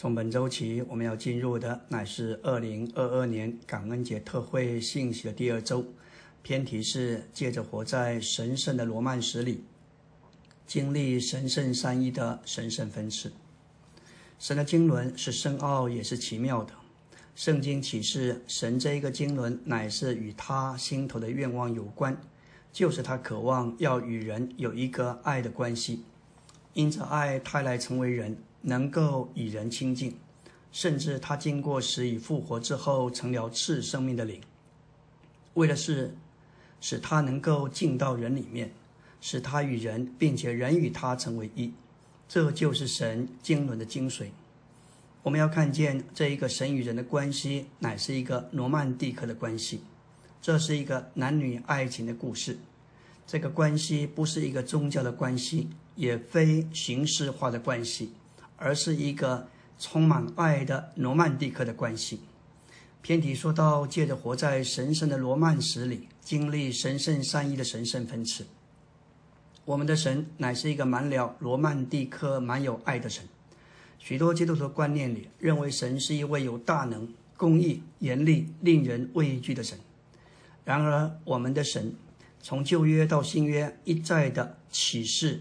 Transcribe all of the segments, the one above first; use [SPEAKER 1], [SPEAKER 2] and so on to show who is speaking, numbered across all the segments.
[SPEAKER 1] 从本周起，我们要进入的乃是二零二二年感恩节特会信息的第二周。偏题是借着活在神圣的罗曼史里，经历神圣三一的神圣分赐。神的经纶是深奥也是奇妙的。圣经启示，神这一个经纶乃是与他心头的愿望有关，就是他渴望要与人有一个爱的关系，因着爱，他来成为人。能够与人亲近，甚至他经过死与复活之后，成了赐生命的灵，为的是使他能够进到人里面，使他与人，并且人与他成为一，这就是神经纶的精髓。我们要看见这一个神与人的关系，乃是一个罗曼蒂克的关系，这是一个男女爱情的故事。这个关系不是一个宗教的关系，也非形式化的关系。而是一个充满爱的罗曼蒂克的关系。偏题说到，借着活在神圣的罗曼史里，经历神圣善意的神圣分赐。我们的神乃是一个满了罗曼蒂克、满有爱的神。许多基督徒观念里认为神是一位有大能、公义、严厉、令人畏惧的神。然而，我们的神从旧约到新约一再的启示，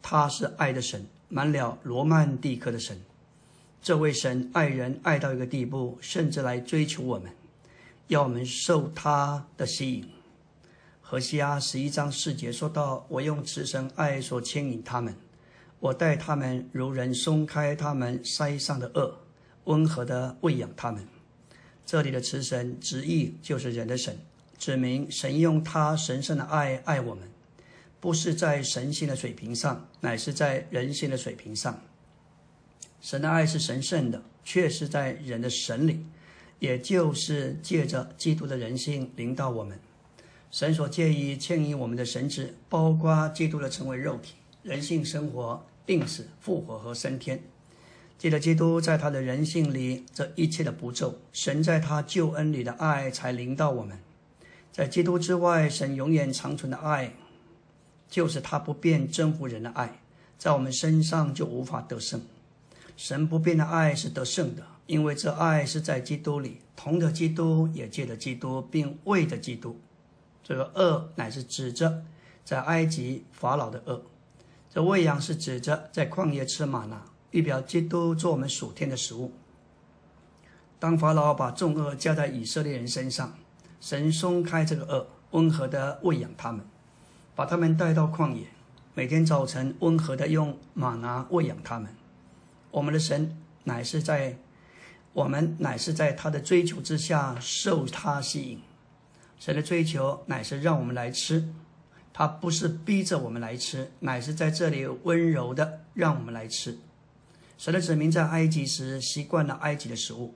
[SPEAKER 1] 他是爱的神。满了罗曼蒂克的神，这位神爱人爱到一个地步，甚至来追求我们，要我们受他的吸引。何西阿十一章四节说到：“我用慈神爱所牵引他们，我待他们如人松开他们腮上的恶，温和的喂养他们。”这里的慈神直译就是人的神，指明神用他神圣的爱爱我们。不是在神性的水平上，乃是在人性的水平上。神的爱是神圣的，却是在人的神里，也就是借着基督的人性临到我们。神所介意牵引我们的神旨，包括基督的成为肉体、人性生活、病死、复活和升天。记得基督在他的人性里这一切的步骤，神在他救恩里的爱才临到我们。在基督之外，神永远长存的爱。就是他不变征服人的爱，在我们身上就无法得胜。神不变的爱是得胜的，因为这爱是在基督里，同的基督也借着基督，并为的基督。这个恶乃是指着在埃及法老的恶，这喂养是指着在旷野吃玛纳，预表基督做我们属天的食物。当法老把重恶加在以色列人身上，神松开这个恶，温和的喂养他们。把他们带到旷野，每天早晨温和的用马拿喂养他们。我们的神乃是在我们乃是在他的追求之下受他吸引。神的追求乃是让我们来吃，他不是逼着我们来吃，乃是在这里温柔的让我们来吃。神的子民在埃及时习惯了埃及的食物，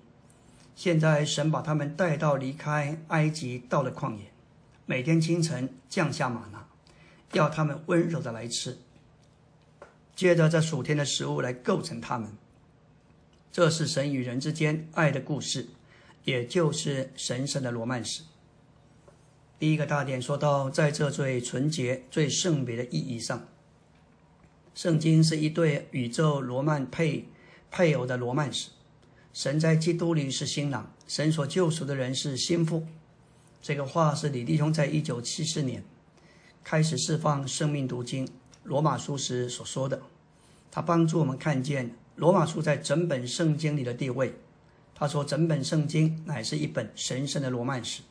[SPEAKER 1] 现在神把他们带到离开埃及，到了旷野，每天清晨降下马拿。要他们温柔的来吃，接着这数天的食物来构成他们。这是神与人之间爱的故事，也就是神圣的罗曼史。第一个大点说到，在这最纯洁、最圣别的意义上，圣经是一对宇宙罗曼配配偶的罗曼史。神在基督里是新郎，神所救赎的人是心腹。这个话是李弟兄在一九七四年。开始释放生命读经，罗马书时所说的，他帮助我们看见罗马书在整本圣经里的地位。他说，整本圣经乃是一本神圣的罗曼史。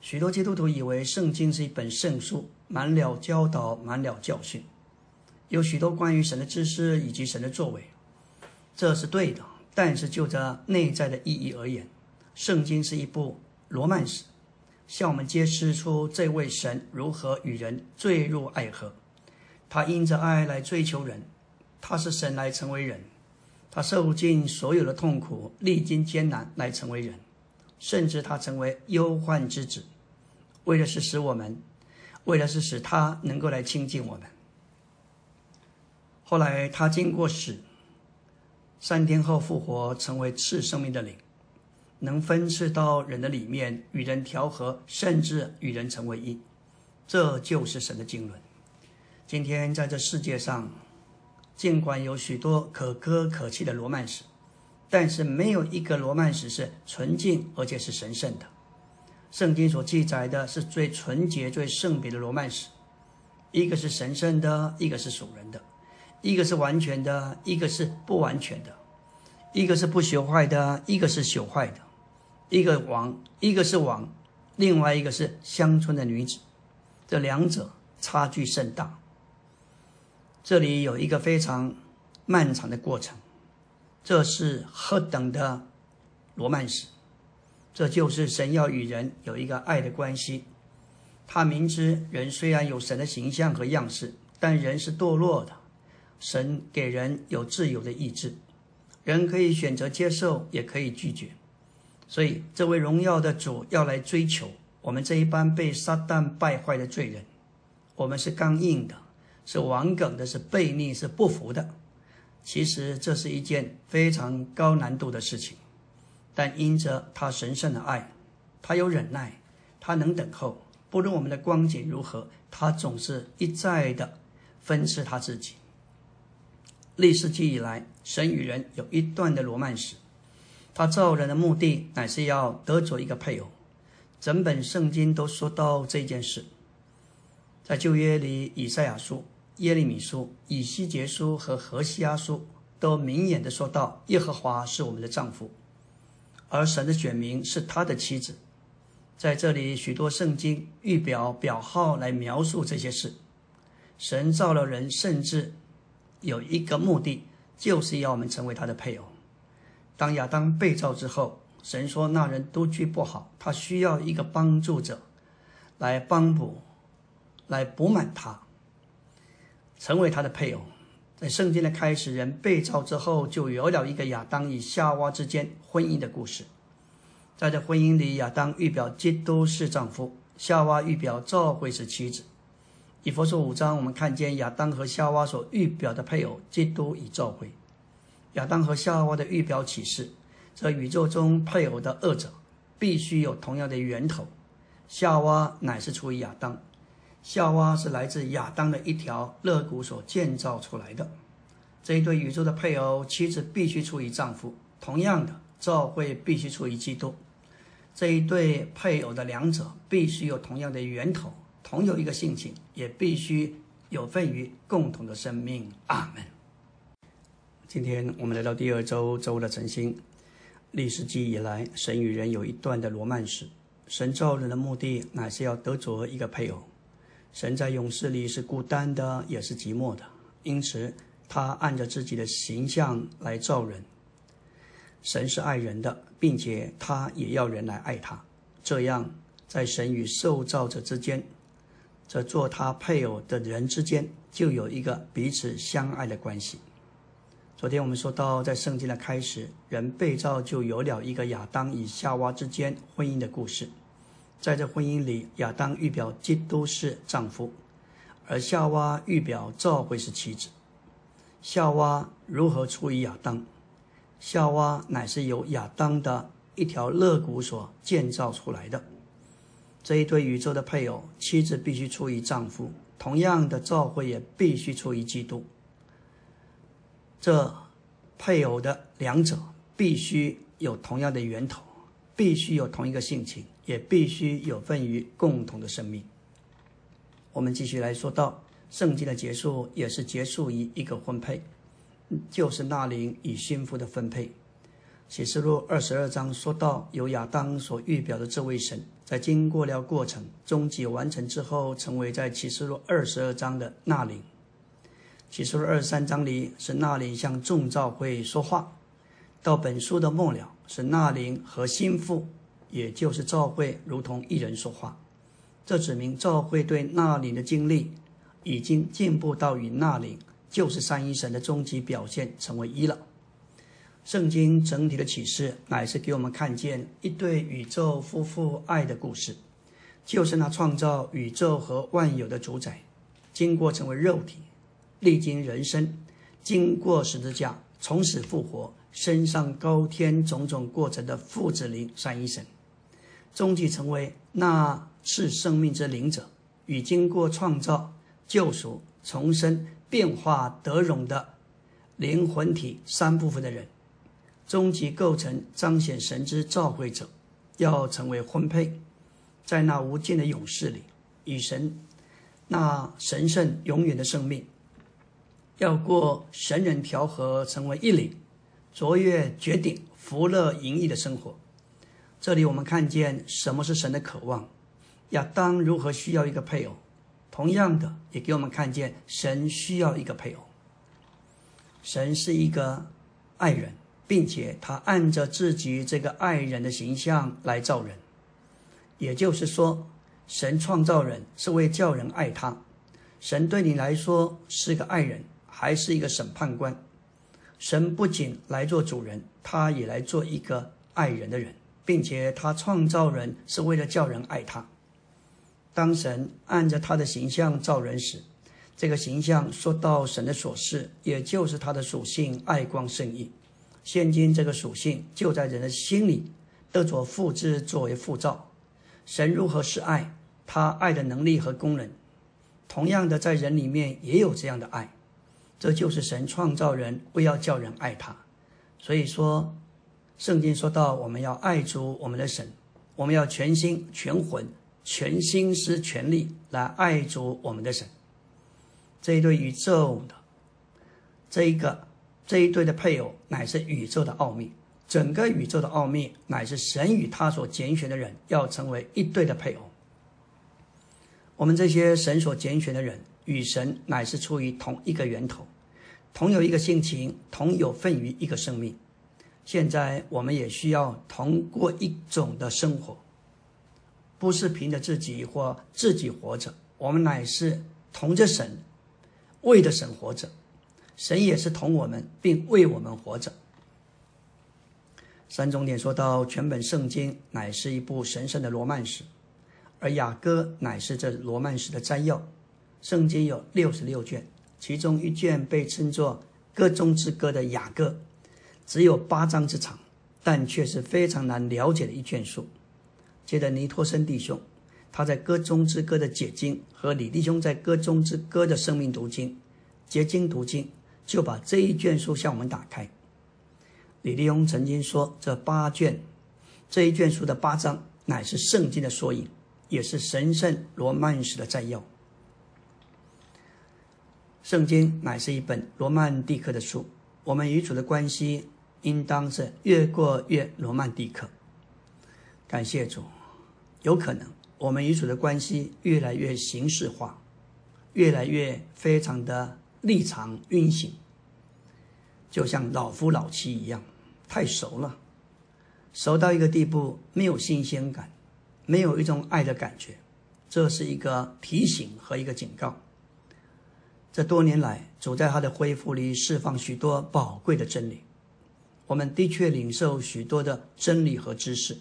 [SPEAKER 1] 许多基督徒以为圣经是一本圣书，满了教导，满了教训，有许多关于神的知识以及神的作为，这是对的。但是就这内在的意义而言，圣经是一部罗曼史。向我们揭示出这位神如何与人坠入爱河，他因着爱来追求人，他是神来成为人，他受尽所有的痛苦，历经艰难来成为人，甚至他成为忧患之子，为的是使我们，为的是使他能够来亲近我们。后来他经过死，三天后复活，成为赐生命的灵。能分赐到人的里面，与人调和，甚至与人成为一，这就是神的经纶。今天在这世界上，尽管有许多可歌可泣的罗曼史，但是没有一个罗曼史是纯净而且是神圣的。圣经所记载的是最纯洁、最圣别的罗曼史，一个是神圣的，一个是属人的，一个是完全的，一个是不完全的，一个是不朽坏的，一个是朽坏的，一个王，一个是王，另外一个是乡村的女子，这两者差距甚大。这里有一个非常漫长的过程，这是何等的罗曼史。这就是神要与人有一个爱的关系。他明知人虽然有神的形象和样式，但人是堕落的。神给人有自由的意志，人可以选择接受，也可以拒绝。所以，这位荣耀的主要来追求我们这一般被撒旦败坏的罪人。我们是刚硬的，是顽梗的，是悖逆，是不服的。其实，这是一件非常高难度的事情。但因着他神圣的爱，他有忍耐，他能等候。不论我们的光景如何，他总是一再的分赐他自己。历世纪以来，神与人有一段的罗曼史。他造人的目的乃是要得着一个配偶。整本圣经都说到这件事。在旧约里，以赛亚书、耶利米书、以西结书和何西阿书都明眼的说到，耶和华是我们的丈夫。而神的选民是他的妻子，在这里许多圣经预表表号来描述这些事。神造了人，甚至有一个目的，就是要我们成为他的配偶。当亚当被造之后，神说那人独居不好，他需要一个帮助者来帮补，来补满他，成为他的配偶。在圣经的开始，人被造之后，就有了一个亚当与夏娃之间婚姻的故事。在这婚姻里，亚当预表基督是丈夫，夏娃预表教会是妻子。以佛说五章，我们看见亚当和夏娃所预表的配偶基督与教会。亚当和夏娃的预表启示，这宇宙中配偶的二者必须有同样的源头。夏娃乃是出于亚当。夏娃是来自亚当的一条肋骨所建造出来的，这一对宇宙的配偶，妻子必须出于丈夫；同样的，教会必须出于基督。这一对配偶的两者必须有同样的源头，同有一个性情，也必须有份于共同的生命。阿门。今天我们来到第二周周的晨星，历史记以来，神与人有一段的罗曼史。神造人的目的，乃是要得着一个配偶。神在勇士里是孤单的，也是寂寞的，因此他按着自己的形象来造人。神是爱人的，并且他也要人来爱他。这样，在神与受造者之间，这做他配偶的人之间，就有一个彼此相爱的关系。昨天我们说到，在圣经的开始，人被造就有了一个亚当与夏娃之间婚姻的故事。在这婚姻里，亚当预表基督是丈夫，而夏娃预表教会是妻子。夏娃如何出于亚当？夏娃乃是由亚当的一条肋骨所建造出来的。这一对宇宙的配偶，妻子必须出于丈夫，同样的，教会也必须出于基督。这配偶的两者必须有同样的源头，必须有同一个性情。也必须有份于共同的生命。我们继续来说到圣经的结束，也是结束于一个婚配，就是纳灵与心腹的分配。启示录二十二章说到，由亚当所预表的这位神，在经过了过程，终极完成之后，成为在启示录二十二章的纳灵。起初的二十三章里是纳灵向众召会说话，到本书的末了是纳灵和心腹。也就是召会如同一人说话，这指明教会对那灵的经历已经进步到与那灵就是三一神的终极表现成为一了。圣经整体的启示乃是给我们看见一对宇宙夫妇爱的故事，就是那创造宇宙和万有的主宰，经过成为肉体，历经人生，经过十字架，从此复活，升上高天种种过程的父子灵三一神。终极成为那次生命之灵者，与经过创造、救赎、重生、变化得荣的灵魂体三部分的人，终极构成彰显神之召会者，要成为婚配，在那无尽的勇士里，与神那神圣永远的生命，要过神人调和，成为一领，卓越绝顶、福乐盈溢的生活。这里我们看见什么是神的渴望，亚当如何需要一个配偶，同样的也给我们看见神需要一个配偶。神是一个爱人，并且他按着自己这个爱人的形象来造人，也就是说，神创造人是为叫人爱他。神对你来说是个爱人，还是一个审判官？神不仅来做主人，他也来做一个爱人的人。并且他创造人是为了叫人爱他。当神按着他的形象造人时，这个形象说到神的所示，也就是他的属性爱光圣意。现今这个属性就在人的心里得着复制作为复造。神如何是爱？他爱的能力和功能，同样的在人里面也有这样的爱。这就是神创造人为要叫人爱他。所以说。圣经说到，我们要爱主我们的神，我们要全心全魂、全心思、全力来爱主我们的神。这一对宇宙的这一个这一对的配偶，乃是宇宙的奥秘。整个宇宙的奥秘，乃是神与他所拣选的人要成为一对的配偶。我们这些神所拣选的人，与神乃是出于同一个源头，同有一个性情，同有份于一个生命。现在我们也需要同过一种的生活，不是凭着自己或自己活着，我们乃是同着神，为着神活着，神也是同我们，并为我们活着。三重点说到，全本圣经乃是一部神圣的罗曼史，而雅歌乃是这罗曼史的摘要。圣经有六十六卷，其中一卷被称作《歌中之歌》的雅歌。只有八章之长，但却是非常难了解的一卷书。接着尼托森弟兄，他在《歌中之歌》的解经和李弟兄在《歌中之歌》的生命读经、结经读经，就把这一卷书向我们打开。李弟兄曾经说，这八卷这一卷书的八章乃是圣经的缩影，也是神圣罗曼史的摘要。圣经乃是一本罗曼蒂克的书。我们与主的关系应当是越过越罗曼蒂克。感谢主，有可能我们与主的关系越来越形式化，越来越非常的立场运行，就像老夫老妻一样，太熟了，熟到一个地步，没有新鲜感，没有一种爱的感觉，这是一个提醒和一个警告。这多年来，主在他的恢复里释放许多宝贵的真理。我们的确领受许多的真理和知识，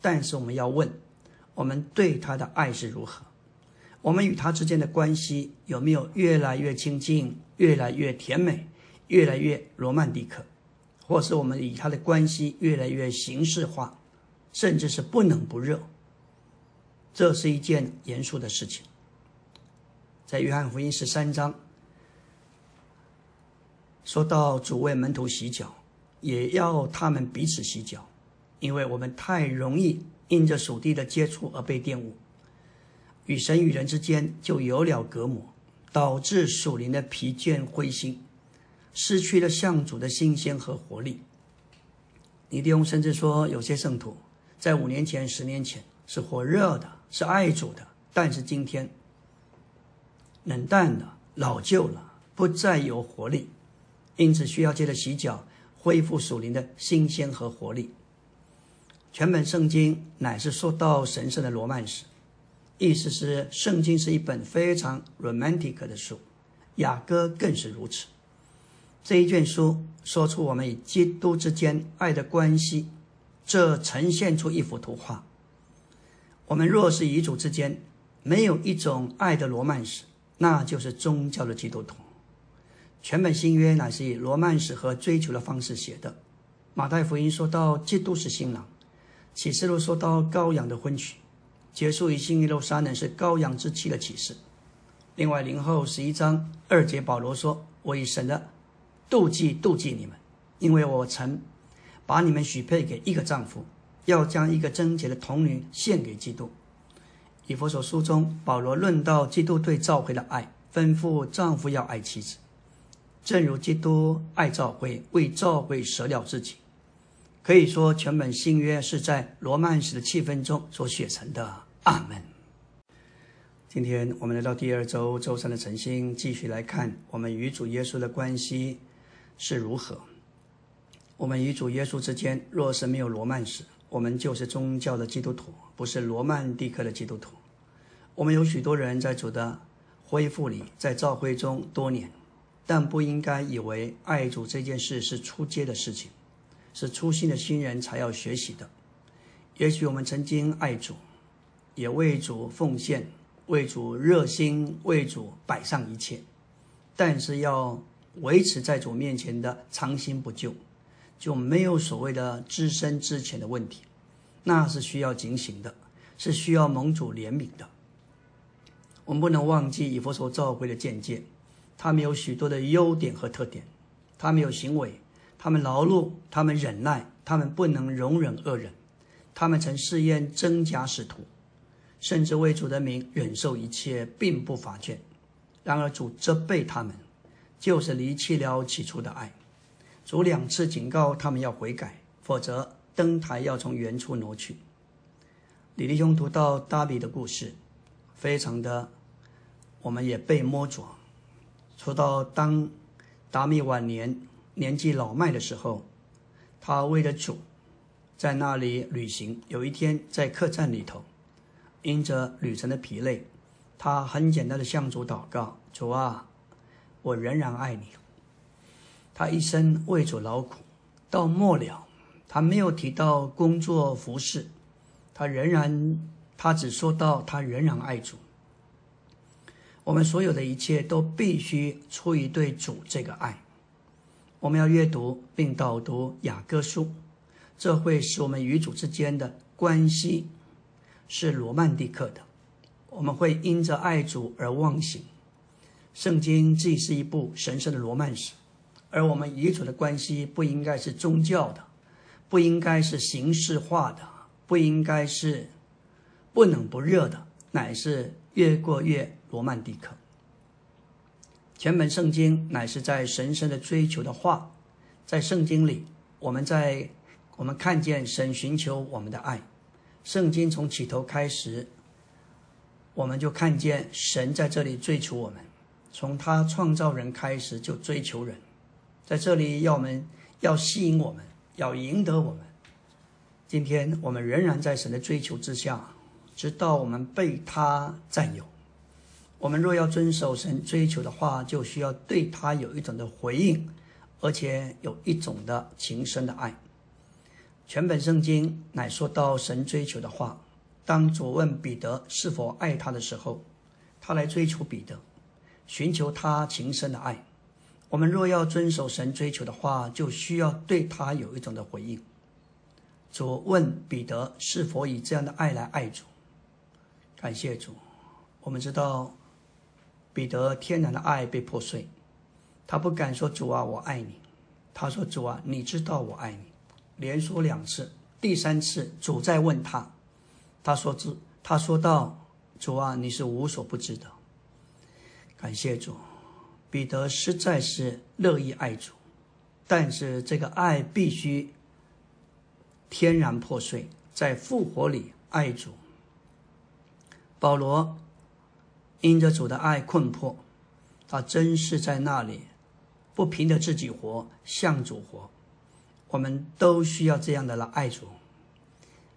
[SPEAKER 1] 但是我们要问：我们对他的爱是如何？我们与他之间的关系有没有越来越亲近、越来越甜美、越来越罗曼蒂克？或是我们与他的关系越来越形式化，甚至是不冷不热？这是一件严肃的事情。在约翰福音十三章。说到主为门徒洗脚，也要他们彼此洗脚，因为我们太容易因着属地的接触而被玷污，与神与人之间就有了隔膜，导致属灵的疲倦灰心，失去了向主的新鲜和活力。尼弟兄甚至说，有些圣徒在五年前、十年前是火热的，是爱主的，但是今天冷淡了、老旧了，不再有活力。因此，需要借着洗脚恢复属灵的新鲜和活力。全本圣经乃是说到神圣的罗曼史，意思是圣经是一本非常 romantic 的书，雅歌更是如此。这一卷书说出我们与基督之间爱的关系，这呈现出一幅图画。我们若是与主之间没有一种爱的罗曼史，那就是宗教的基督徒。全本新约乃是以罗曼史和追求的方式写的。马太福音说到基督是新郎，启示录说到羔羊的婚娶，结束于新耶路撒冷是羔羊之妻的启示。另外，零后十一章二节，保罗说：“我以神的妒忌妒忌你们，因为我曾把你们许配给一个丈夫，要将一个贞洁的童女献给基督。以佛所书中，保罗论到基督对教会的爱，吩咐丈夫要爱妻子，正如基督爱教会，为教会舍了自己。可以说，全本新约是在罗曼史的气氛中所写成的。阿门。今天我们来到第二周周三的晨星，继续来看我们与主耶稣的关系是如何。我们与主耶稣之间，若是没有罗曼史，我们就是宗教的基督徒，不是罗曼蒂克的基督徒。我们有许多人在主的恢复里，在教会中多年，但不应该以为爱主这件事是出街的事情。是初心的新人才要学习的。也许我们曾经爱主，也为主奉献，为主热心，为主摆上一切，但是要维持在主面前的长心不救，就没有所谓的知深知浅的问题。那是需要警醒的，是需要蒙主怜悯的。我们不能忘记以佛所召会的见解，他们有许多的优点和特点，他们有行为。他们劳碌，他们忍耐，他们不能容忍恶人。他们曾试验真假使徒，甚至为主的名忍受一切，并不乏倦。然而主责备他们，就是离弃了起初的爱。主两次警告他们要悔改，否则灯台要从原处挪去。李弟兄读到大比的故事，非常的，我们也被摸着。说到当达米晚年。年纪老迈的时候，他为了主，在那里旅行。有一天在客栈里头，因着旅程的疲累，他很简单的向主祷告：“主啊，我仍然爱你。”他一生为主劳苦，到末了，他没有提到工作服饰，他仍然，他只说到他仍然爱主。我们所有的一切都必须出于对主这个爱。我们要阅读并导读雅各书，这会使我们与主之间的关系是罗曼蒂克的。我们会因着爱主而忘形。圣经既是一部神圣的罗曼史，而我们与主的关系不应该是宗教的，不应该是形式化的，不应该是不冷不热的，乃是越过越罗曼蒂克。全本圣经乃是在神圣的追求的话，在圣经里，我们在我们看见神寻求我们的爱。圣经从起头开始，我们就看见神在这里追求我们，从他创造人开始就追求人，在这里要我们要吸引我们，要赢得我们。今天我们仍然在神的追求之下，直到我们被他占有。我们若要遵守神追求的话，就需要对他有一种的回应，而且有一种的情深的爱。全本圣经乃说到神追求的话。当主问彼得是否爱他的时候，他来追求彼得，寻求他情深的爱。我们若要遵守神追求的话，就需要对他有一种的回应。主问彼得是否以这样的爱来爱主。感谢主，我们知道。彼得天然的爱被破碎，他不敢说主啊，我爱你。他说主啊，你知道我爱你。连说两次，第三次主在问他，他说主，他说道主啊，你是无所不知的。感谢主，彼得实在是乐意爱主，但是这个爱必须天然破碎，在复活里爱主。保罗。因着主的爱困迫，他真是在那里，不凭着自己活，向主活。我们都需要这样的来爱主。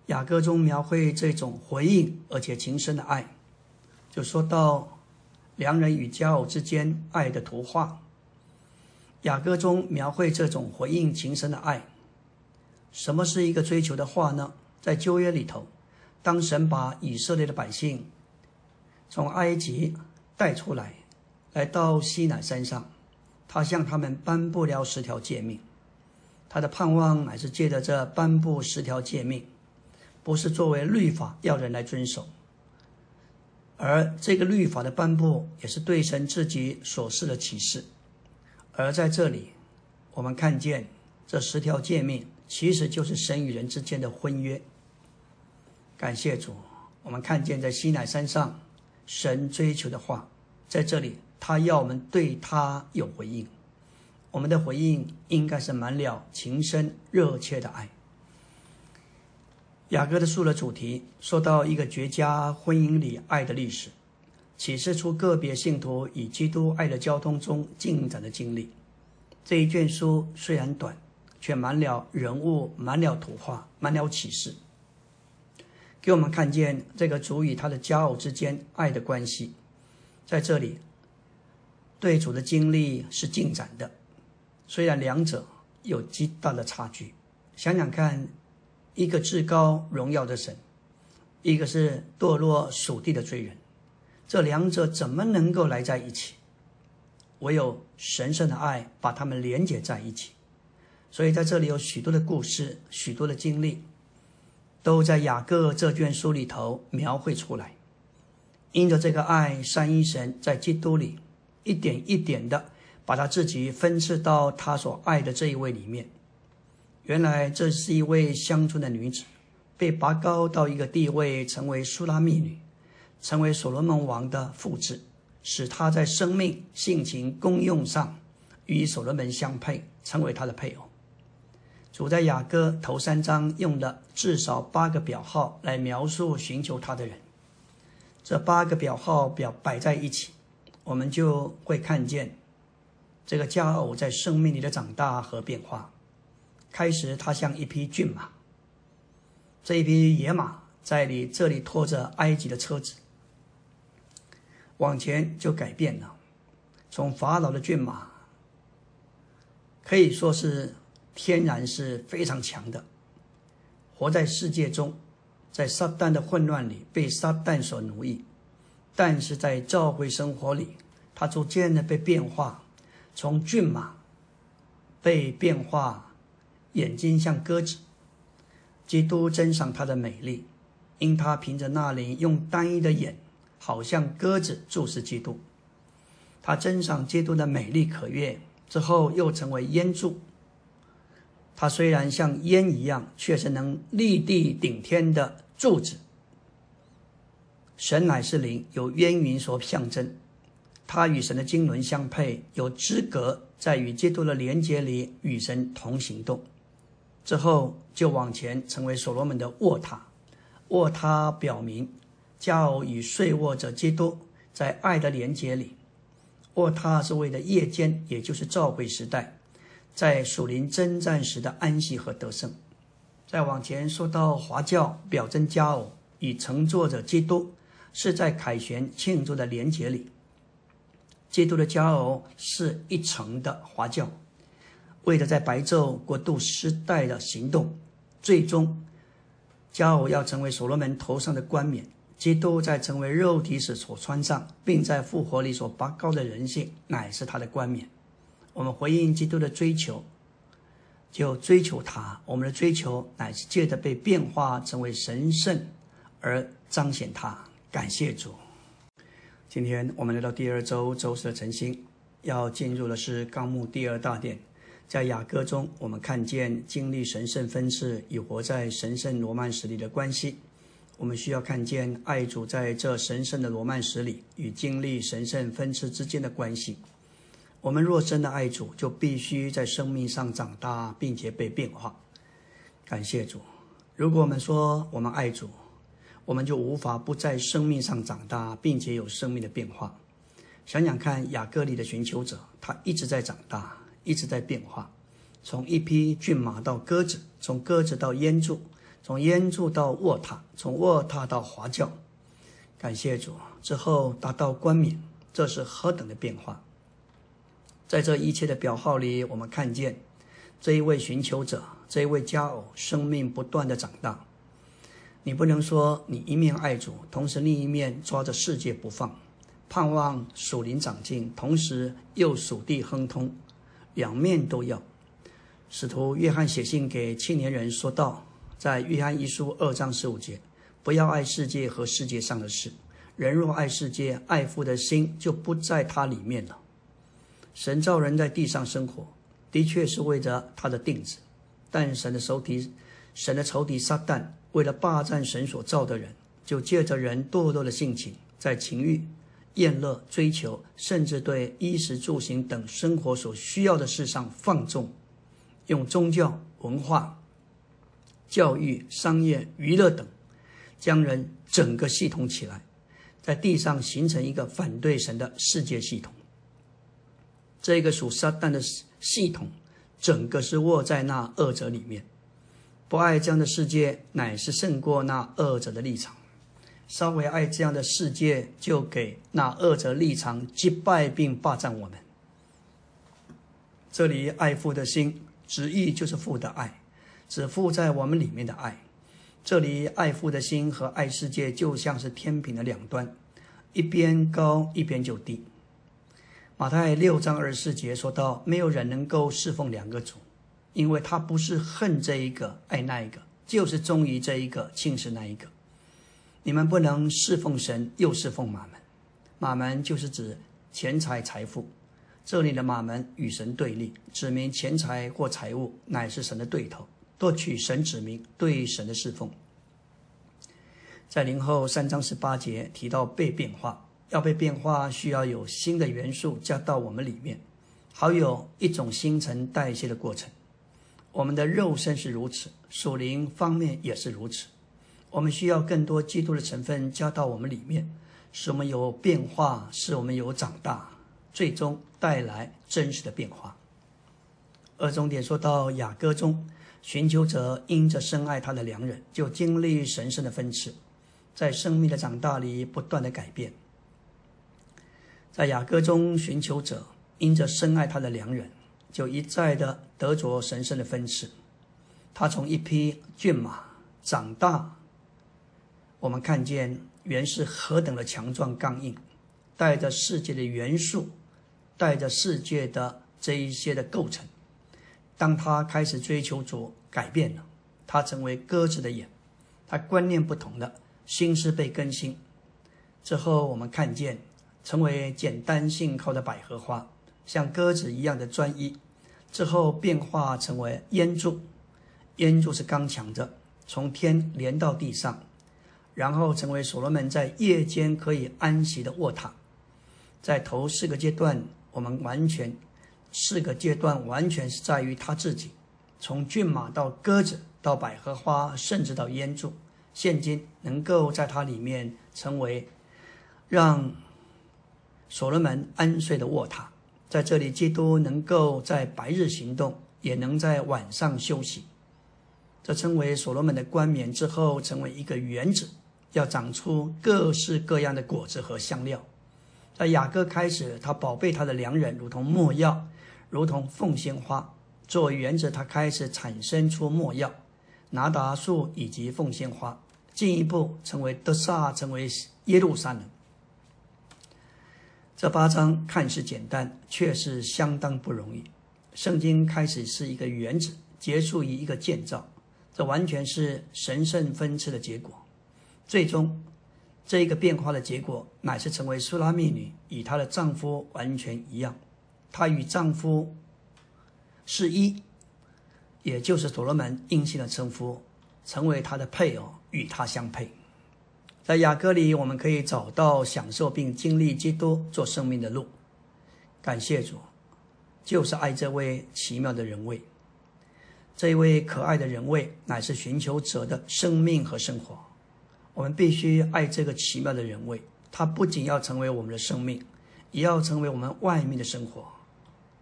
[SPEAKER 1] 雅歌中描绘这种回应而且情深的爱，就说到良人与佳偶之间爱的图画。雅歌中描绘这种回应情深的爱。什么是一个追求的话呢？在旧约里头，当神把以色列的百姓。从埃及带出来，来到西南山上，他向他们颁布了十条诫命。他的盼望乃是借着这颁布十条诫命，不是作为律法要人来遵守，而这个律法的颁布也是对神自己所示的启示。而在这里，我们看见这十条诫命其实就是神与人之间的婚约。感谢主，我们看见在西乃山上，神追求的话，在这里他要我们对他有回应。我们的回应应该是满了情深热切的爱。雅各的书的主题说到一个绝佳婚姻里爱的历史，启示出个别信徒与基督爱的交通中进展的经历。这一卷书虽然短，却满了人物，满了图画，满了启示，给我们看见这个主与他的骄傲之间爱的关系。在这里，对主的经历是进展的。虽然两者有极大的差距，想想看，一个至高荣耀的神，一个是堕落属地的罪人，这两者怎么能够来在一起？唯有神圣的爱把他们连接在一起。所以在这里有许多的故事，许多的经历，都在雅各这卷书里头描绘出来。因着这个爱，三一神在基督里一点一点的。把他自己分赐到他所爱的这一位里面。原来这是一位乡村的女子，被拔高到一个地位，成为苏拉密女，成为所罗门王的复制，使她在生命、性情、功用上与所罗门相配，成为他的配偶。主在雅歌头三章用了至少八个表号来描述寻求他的人，这八个表号表摆在一起，我们就会看见。这个佳偶在生命里的长大和变化，开始他像一匹骏马，这一匹野马在你这里拖着埃及的车子，往前就改变了，从法老的骏马，可以说是天然是非常强的，活在世界中，在撒旦的混乱里被撒旦所奴役，但是在教会生活里，他逐渐的被变化。从骏马被变化，眼睛像鸽子。基督珍赏她的美丽，因他凭着那里用单一的眼，好像鸽子注视基督。他珍赏基督的美丽可悦之后，又成为烟柱。他虽然像烟一样，却是能立地顶天的柱子。神乃是灵，有烟云所象征。他与神的经纶相配，有资格在与基督的连接里与神同行动。之后就往前成为所罗门的卧榻。卧榻表明叫与睡卧者基督在爱的连接里。卧榻是为了夜间，也就是召会时代，在属灵征战时的安息和得胜。再往前说到华教，表征佳偶与乘坐者基督是在凯旋庆祝的连结里。基督的骄傲是一层的华教，为了在白昼国度时代的行动，最终骄傲要成为所罗门头上的冠冕。基督在成为肉体时所穿上，并在复活里所拔高的人性，乃是他的冠冕。我们回应基督的追求，就追求他。我们的追求乃是借着被变化成为神圣而彰显他。感谢主。今天我们来到第二周周四的晨星，要进入的是纲目第二大殿。在雅歌中，我们看见经历神圣分赐与活在神圣罗曼史里的关系。我们需要看见爱主在这神圣的罗曼史里与经历神圣分赐之间的关系。我们若真的爱主，就必须在生命上长大，并且被变化。感谢主。如果我们说我们爱主，我们就无法不在生命上长大，并且有生命的变化。想想看，雅各里的寻求者，他一直在长大，一直在变化，从一匹骏马到鸽子，从鸽子到烟柱，从烟柱到卧榻，从卧榻到华教。感谢主，之后达到冠冕，这是何等的变化！在这一切的表号里，我们看见这一位寻求者，这一位佳偶，生命不断的长大。你不能说你一面爱主，同时另一面抓着世界不放，盼望属灵长进，同时又属地亨通，两面都要。使徒约翰写信给青年人说道，在约翰一书二章十五节，不要爱世界和世界上的事。人若爱世界，爱父的心就不在他里面了。神造人在地上生活，的确是为着他的定旨，但神的仇敌，神的仇敌撒旦，为了霸占神所造的人，就借着人堕落的性情，在情欲、厌乐、追求，甚至对衣食住行等生活所需要的事上放纵，用宗教、文化、教育、商业、娱乐等，将人整个系统起来，在地上形成一个反对神的世界系统。这个属撒旦的系统，整个是握在那二者里面。不爱这样的世界，乃是胜过那二者的立场。稍微爱这样的世界，就给那二者立场击败并霸占我们。这里爱父的心，直译就是父的爱，指父在我们里面的爱。这里爱父的心和爱世界，就像是天平的两端，一边高，一边就低。马太六章二十四节说到：“没有人能够侍奉两个主，因为他不是恨这一个爱那一个，就是忠于这一个轻视那一个。你们不能侍奉神又侍奉马门。马门就是指钱财财富，这里的马门与神对立，指明钱财或财物乃是神的对头，夺取神指明对神的侍奉。在零后三章十八节提到被变化。”要被变化，需要有新的元素加到我们里面，好有一种新陈代谢的过程。我们的肉身是如此，属灵方面也是如此。我们需要更多基督的成分加到我们里面，使我们有变化，使我们有长大，最终带来真实的变化。二重点说到雅歌中，寻求者因着深爱他的良人，就经历神圣的分赐，在生命的长大里不断的改变。在雅歌中，寻求者因着深爱他的良人，就一再的得着神圣的分赐。他从一匹骏马长大，我们看见原是何等的强壮刚硬，带着世界的元素，带着世界的这一些的构成。当他开始追求主，改变了，他成为鸽子的眼，他观念不同的心思被更新之后，我们看见。成为简单信靠的百合花，像鸽子一样的专一，之后变化成为烟柱，烟柱是刚强的，从天连到地上，然后成为所罗门在夜间可以安息的卧榻。在头四个阶段，我们完全四个阶段完全是在于他自己，从骏马到鸽子到百合花，甚至到烟柱，现今能够在它里面成为让。所罗门安睡的卧榻，在这里，基督能够在白日行动，也能在晚上休息。这称为所罗门的冠冕之后，成为一个园子，要长出各式各样的果子和香料。在雅各开始，他宝贝他的良人，如同墨药，如同凤仙花。作为园子，他开始产生出墨药、拿达树以及凤仙花，进一步成为德萨，成为耶路撒冷。这八章看似简单，却是相当不容易。圣经开始是一个原子，结束于一个建造，这完全是神圣分赐的结果。最终，这一个变化的结果，乃是成为苏拉密女与她的丈夫完全一样。她与丈夫是一，也就是所罗门应性的称呼，成为她的配偶，与她相配。在雅各里，我们可以找到享受并经历基督做生命的路。感谢主，就是爱这位奇妙的人位。这一位可爱的人位，乃是寻求者的生命和生活。我们必须爱这个奇妙的人位，他不仅要成为我们的生命，也要成为我们外面的生活。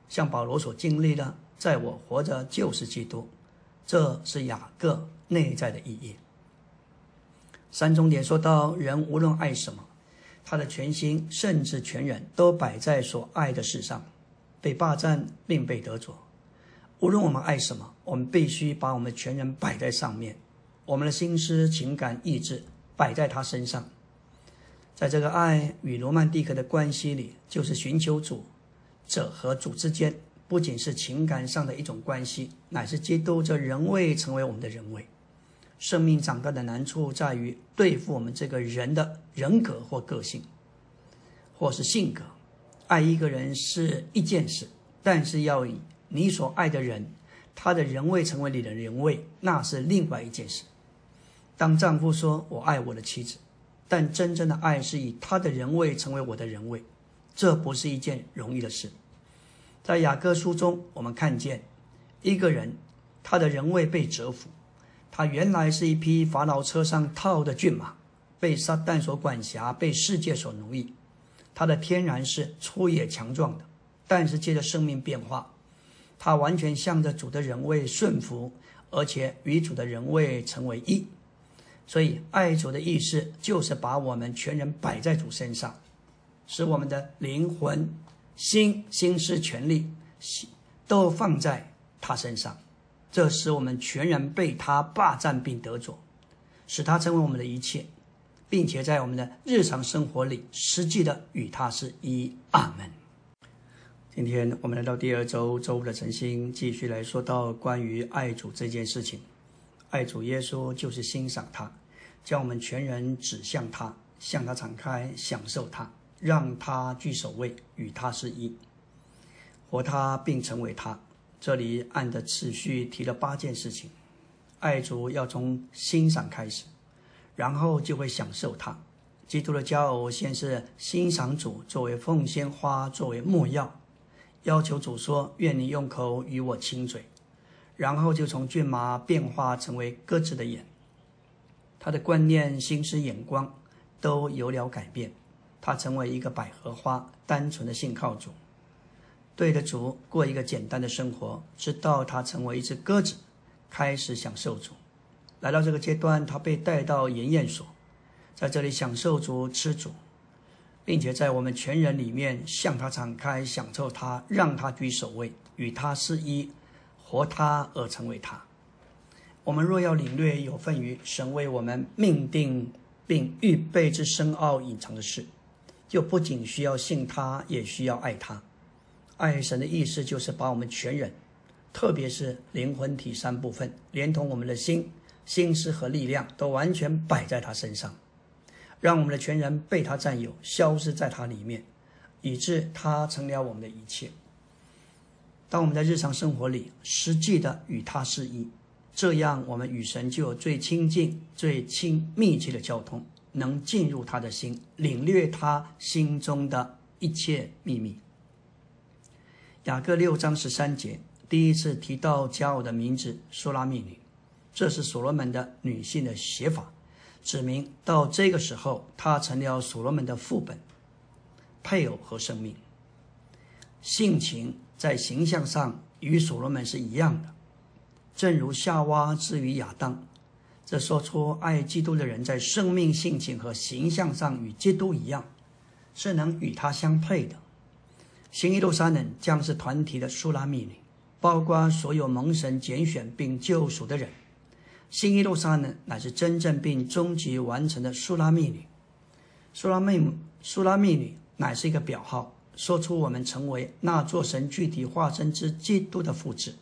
[SPEAKER 1] 像保罗所经历的，在我活着就是基督，这是雅各内在的意义。三重点说到，人无论爱什么，他的全心甚至全人都摆在所爱的事上，被霸占并被得着。无论我们爱什么，我们必须把我们全人摆在上面，我们的心思、情感、意志摆在他身上。在这个爱与罗曼蒂克的关系里，就是寻求主者和主之间，不仅是情感上的一种关系，乃是基督这人位成为我们的人位。生命长大的难处在于对付我们这个人的人格或个性，或是性格。爱一个人是一件事，但是要以你所爱的人，他的人位成为你的人位，那是另外一件事。当丈夫说我爱我的妻子，但真正的爱是以他的人位成为我的人位，这不是一件容易的事。在雅各书中，我们看见一个人，他的人位被折服，他原来是一匹法老车上套的骏马，被撒旦所管辖，被世界所奴役。他的天然是粗野强壮的，但是借着生命变化。他完全向着主的人位顺服，而且与主的人位成为一。所以，爱主的意思就是把我们全人摆在主身上，使我们的灵魂、心、心思、权力都放在他身上。这使我们全人被他霸占并得着，使他成为我们的一切，并且在我们的日常生活里实际的与他是一。阿门。今天我们来到第二周周五的晨星，继续来说到关于爱主这件事情。爱主耶稣就是欣赏他，将我们全人指向他，向他敞开，享受他，让他居首位，与他是一，活他并成为他。这里按的次序提了八件事情。爱主要从欣赏开始，然后就会享受他。基督的骄傲先是欣赏主作为凤仙花，作为墨药。要求主说：“愿你用口与我亲嘴。”然后就从骏马变化成为鸽子的眼。他的观念、心思、眼光都有了改变。他成为一个百合花，单纯的信靠主，对着主过一个简单的生活，直到他成为一只鸽子，开始享受主。来到这个阶段，他被带到筵宴所，在这里享受主、吃主。并且在我们全人里面向他敞开，享受他，让他居首位，与他是一，活他而成为他。我们若要领略有份于神为我们命定并预备之深奥隐藏的事，就不仅需要信他，也需要爱他。爱神的意思就是把我们全人，特别是灵魂体三部分，连同我们的心、心思和力量，都完全摆在他身上。让我们的全人被他占有，消失在他里面，以致他成了我们的一切。当我们在日常生活里实际的与他是一，这样我们与神就有最亲近、最亲密切的交通，能进入他的心，领略他心中的一切秘密。雅各六章十三节第一次提到加偶的名字苏拉密女，这是所罗门的女性的写法。指明到这个时候，她成了所罗门的副本、配偶和生命。性情在形象上与所罗门是一样的，正如夏娃之于亚当。这说出爱基督的人在生命、性情和形象上与基督一样，是能与他相配的。新耶路撒冷将是团体的苏拉密女，包括所有蒙神拣选并救赎的人。新耶路撒冷乃是真正并终极完成的苏拉密女。苏拉密苏拉密女乃是一个表号，说出我们成为那座神具体化身之基督的复制。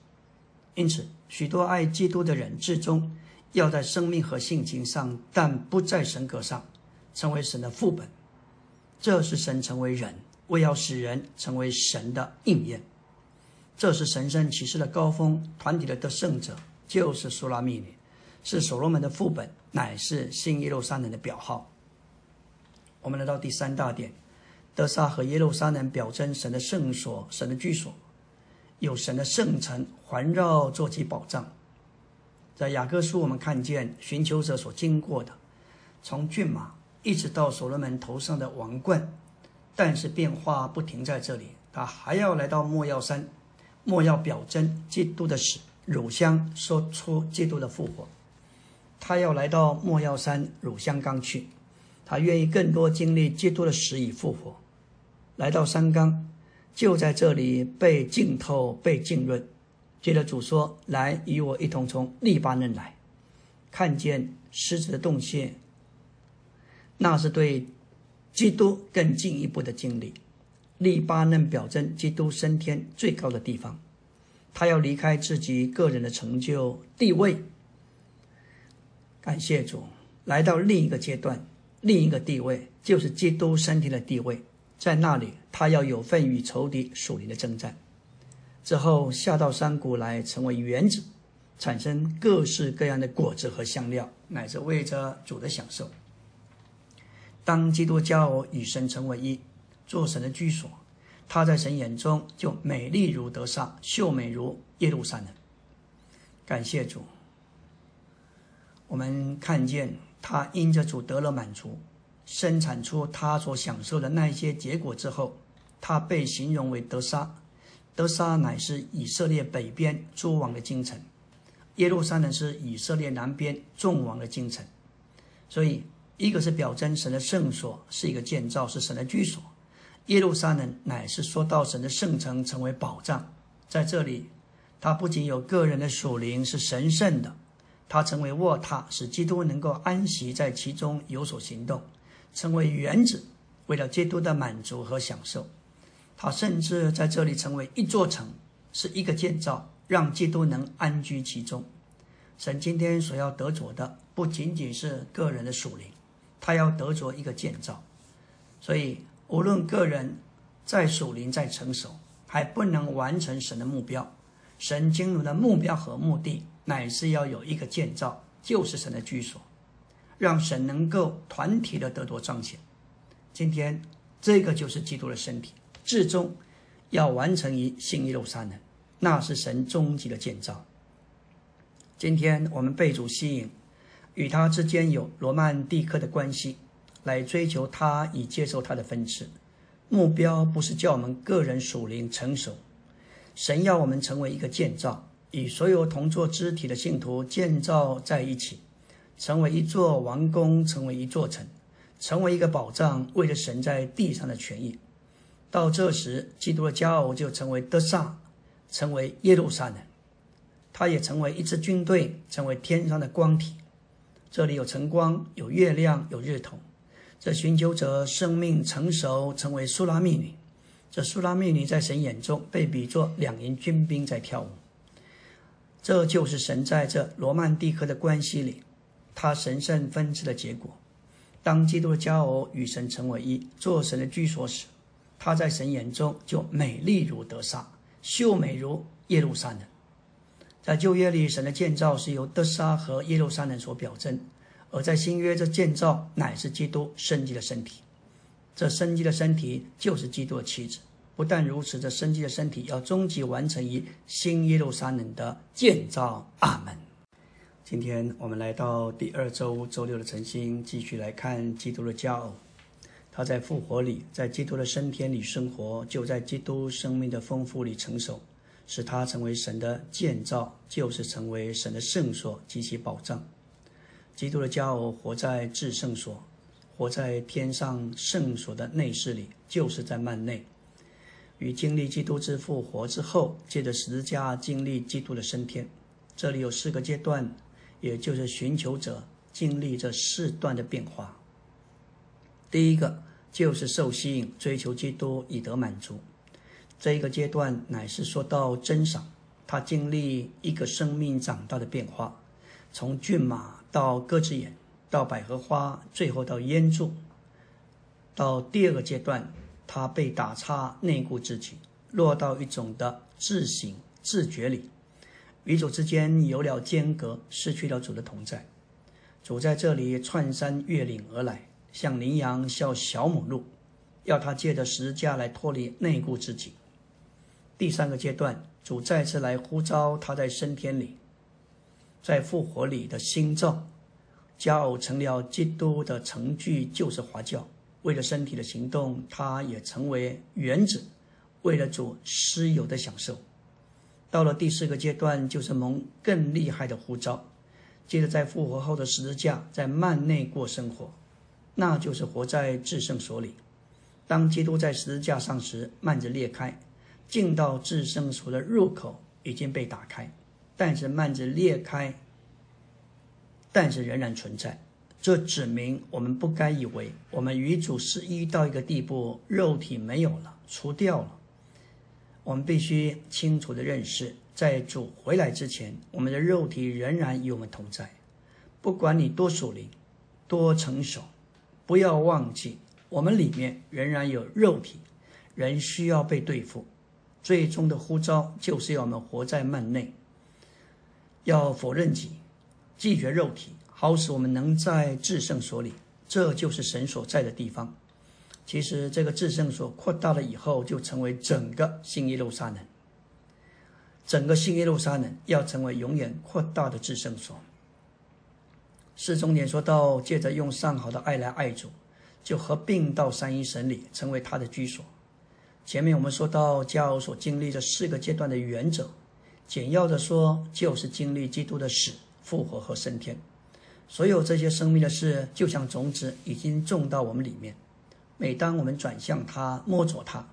[SPEAKER 1] 因此，许多爱基督的人，至终要在生命和性情上，但不在神格上，成为神的副本。这是神成为人，为要使人成为神的应验。这是神圣启示的高峰。团体的得胜者就是苏拉密女。是所罗门的副本，乃是新耶路撒冷的表号。我们来到第三大点，德萨和耶路撒冷表征神的圣所、神的居所，有神的圣城环绕做其保障。在雅各书，我们看见寻求者所经过的，从骏马一直到所罗门头上的王冠，但是变化不停在这里，他还要来到莫药山，莫药表征基督的死，乳香说出基督的复活。他要来到莫药山乳香冈去，他愿意更多经历基督的死与复活。来到山冈，就在这里被浸透、被浸润。接着主说：“来，与我一同从利巴嫩来，看见狮子的洞穴。”那是对基督更进一步的经历。利巴嫩表征基督升天最高的地方，他要离开自己个人的成就地位。感谢主，来到另一个阶段，另一个地位，就是基督身体的地位。在那里，他要有份与仇敌属灵的征战。之后下到山谷来，成为园子，产生各式各样的果子和香料，乃是为着主的享受。当基督骄傲与神成为一，做神的居所，他在神眼中就美丽如德萨，秀美如耶路撒冷。感谢主，我们看见他因着主得了满足，生产出他所享受的那些结果之后，他被形容为德萨。德沙乃是以色列北边诸王的京城，耶路撒冷是以色列南边众王的京城。所以，一个是表征神的圣所是一个建造，是神的居所；耶路撒冷乃是说到神的圣城成为保障。在这里，它不仅有个人的属灵是神圣的，它成为卧榻，使基督能够安息在其中有所行动，成为原子，为了基督的满足和享受。他甚至在这里成为一座城，是一个建造，让基督能安居其中。神今天所要得着的，不仅仅是个人的属灵，他要得着一个建造。所以，无论个人在属灵再成熟，还不能完成神的目标。神经入的目标和目的，乃是要有一个建造，就是神的居所，让神能够团体的得着彰显。今天，这个就是基督的身体。至终要完成于新耶路撒冷，那是神终极的建造。今天我们被主吸引，与他之间有罗曼蒂克的关系，来追求他以接受他的分赐。目标不是叫我们个人属灵成熟，神要我们成为一个建造，与所有同作肢体的信徒建造在一起，成为一座王宫，成为一座城，成为一个宝藏，为了神在地上的权益。到这时，基督的骄傲就成为德萨，成为耶路撒冷，他也成为一支军队，成为天上的光体。这里有晨光，有月亮，有日头。这寻求者生命成熟，成为苏拉密女。这苏拉密女在神眼中被比作两营军兵在跳舞。这就是神在这罗曼蒂克的关系里，他神圣分支的结果。当基督的骄傲与神成为一，做神的居所时。他在神眼中就美丽如德萨，秀美如耶路撒冷。在旧约里，神的建造是由德沙和耶路撒冷所表征；而在新约，这建造乃是基督生机的身体。这生机的身体就是基督的妻子。不但如此，这生机的身体要终极完成于新耶路撒冷的建造。阿门。今天我们来到第二周周六的晨星，继续来看基督的骄傲。他在复活里，在基督的升天里生活，就在基督生命的丰富里成熟，使他成为神的建造，就是成为神的圣所及其保障。基督的骄傲活在至圣所，活在天上圣所的内室里，就是在幔内，与经历基督之复活之后，借着十字架经历基督的升天。这里有四个阶段，也就是寻求者经历这四段的变化。第一个。就是受吸引，追求基督以得满足。这一个阶段乃是说到真赏，他经历一个生命长大的变化，从骏马到鸽子眼，到百合花，最后到烟柱。到第二个阶段，他被打叉内固自己，落到一种的自省自觉里，与主之间有了间隔，失去了主的同在。主在这里窜山越岭而来。像羚羊像小母鹿，要他借着十字架来脱离内固自己。第三个阶段，主再次来呼召他在升天里，在复活里的心造，骄傲成了基督的程序，就是华教。为了身体的行动，他也成为原子，为了主私有的享受。到了第四个阶段，就是蒙更厉害的呼召，接着在复活后的十字架，在幔内过生活。那就是活在至圣所里。当基督在十字架上时，幔子裂开，进到至圣所的入口已经被打开，但是幔子裂开，但是仍然存在。这指明我们不该以为我们与主是一到一个地步，肉体没有了，除掉了。我们必须清楚的认识，在主回来之前，我们的肉体仍然与我们同在。不管你多属灵，多成熟。不要忘记，我们里面仍然有肉体，人需要被对付。最终的呼召就是要我们活在幔内，要否认己，拒绝肉体，好使我们能在至圣所里。这就是神所在的地方。其实，这个至圣所扩大了以后，就成为整个新耶路撒冷。整个新耶路撒冷要成为永远扩大的至圣所。四重点说到，借着用上好的爱来爱主，就合并到三一神里，成为他的居所。前面我们说到，教所经历这四个阶段的原则，简要的说，就是经历基督的死、复活和升天。所有这些生命的事，就像种子已经种到我们里面。每当我们转向它、摸着它，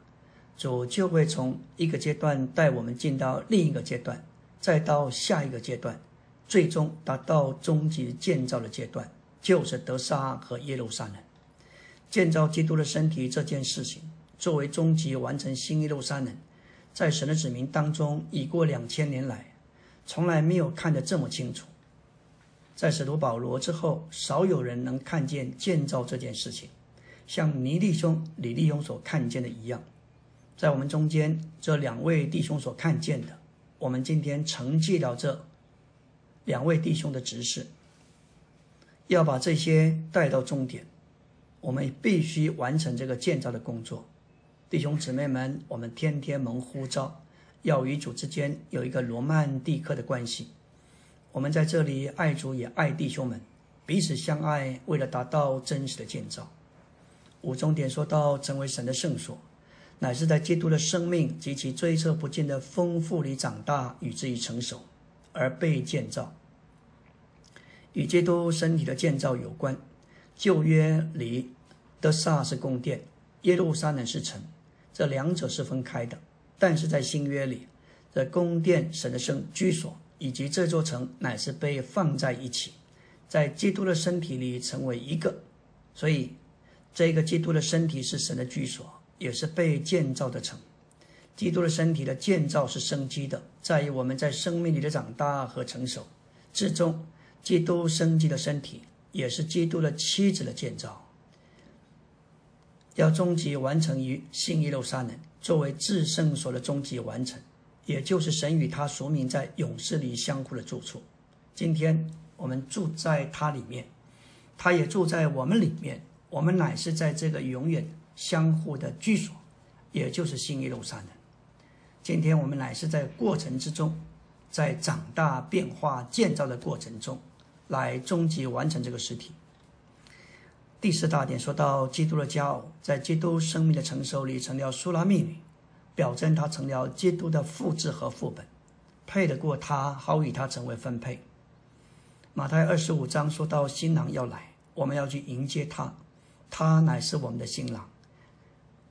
[SPEAKER 1] 主就会从一个阶段带我们进到另一个阶段，再到下一个阶段，最终达到终极建造的阶段，就是德沙和耶路撒冷建造基督的身体这件事情，作为终极完成新耶路撒冷，在神的子民当中，已过两千年来，从来没有看得这么清楚。在使徒保罗之后，少有人能看见建造这件事情，像尼弟兄、李弟兄所看见的一样。在我们中间，这两位弟兄所看见的，我们今天承继了这两位弟兄的指示，要把这些带到终点。我们必须完成这个建造的工作。弟兄姊妹们，我们天天蒙呼召，要与主之间有一个罗曼蒂克的关系。我们在这里爱主也爱弟兄们，彼此相爱，为了达到真实的建造。五重点说到成为神的圣所，乃是在基督的生命及其追测不尽的丰富里长大，与之以成熟而被建造。与基督身体的建造有关。旧约里的萨是宫殿，耶路撒冷是城，这两者是分开的。但是在新约里，这宫殿神的圣居所。以及这座城乃是被放在一起，在基督的身体里成为一个，所以这个基督的身体是神的居所，也是被建造的城。基督的身体的建造是生机的，在于我们在生命里的长大和成熟。至终，基督生机的身体也是基督的妻子的建造，要终极完成于新耶路撒冷，作为至圣所的终极完成。也就是神与他所民在勇士里相互的住处。今天我们住在他里面，他也住在我们里面。我们乃是在这个永远相互的居所，也就是新耶路撒冷。今天我们乃是在过程之中，在长大、变化、建造的过程中，来终极完成这个实体。第四大点说到基督的骄傲，在基督生命的成熟里成了苏拉密女。表征他成了基督的复制和副本，配得过他，好与他成为分配。马太二十五章说到新郎要来，我们要去迎接他，他乃是我们的新郎，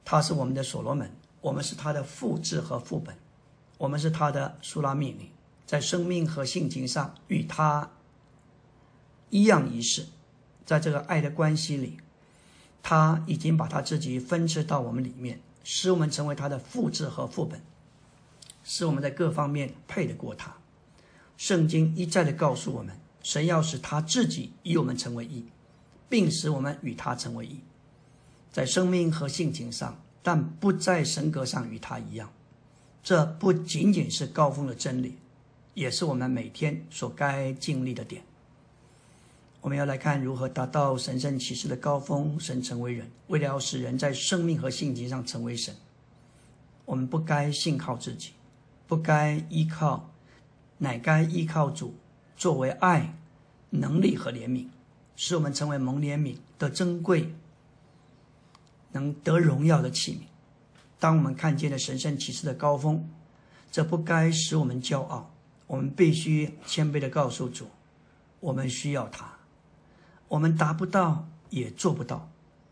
[SPEAKER 1] 他是我们的所罗门，我们是他的复制和副本，我们是他的苏拉密女，在生命和性情上与他一样一世，在这个爱的关系里，他已经把他自己分支到我们里面。使我们成为他的复制和副本，使我们在各方面配得过他。圣经一再的告诉我们，神要使他自己与我们成为一，并使我们与他成为一，在生命和性情上，但不在神格上与他一样。这不仅仅是高峰的真理，也是我们每天所该经历的点。我们要来看如何达到神圣启示的高峰，神成为人，为了要使人在生命和性情上成为神，我们不该信靠自己，不该依靠，乃该依靠主，作为爱、能力和怜悯，使我们成为蒙怜悯的珍贵、能得荣耀的器皿。当我们看见了神圣启示的高峰，这不该使我们骄傲，我们必须谦卑的告诉主，我们需要他。我们达不到，也做不到，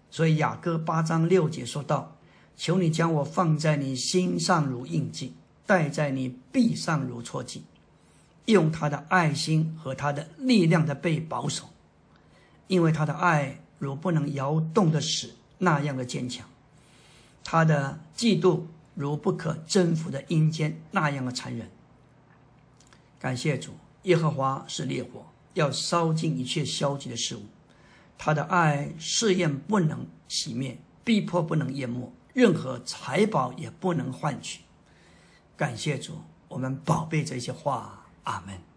[SPEAKER 1] 所以雅歌八章六节说道：“求你将我放在你心上如印记，戴在你臂上如戳记，用他的爱心和他的力量的被保守，因为他的爱如不能摇动的石那样的坚强，他的嫉妒如不可征服的阴间那样的残忍。”感谢主，耶和华是烈火。要烧尽一切消极的事物，他的爱试验不能熄灭，逼迫不能淹没，任何财宝也不能换取。感谢主，我们宝贝这些话，阿门。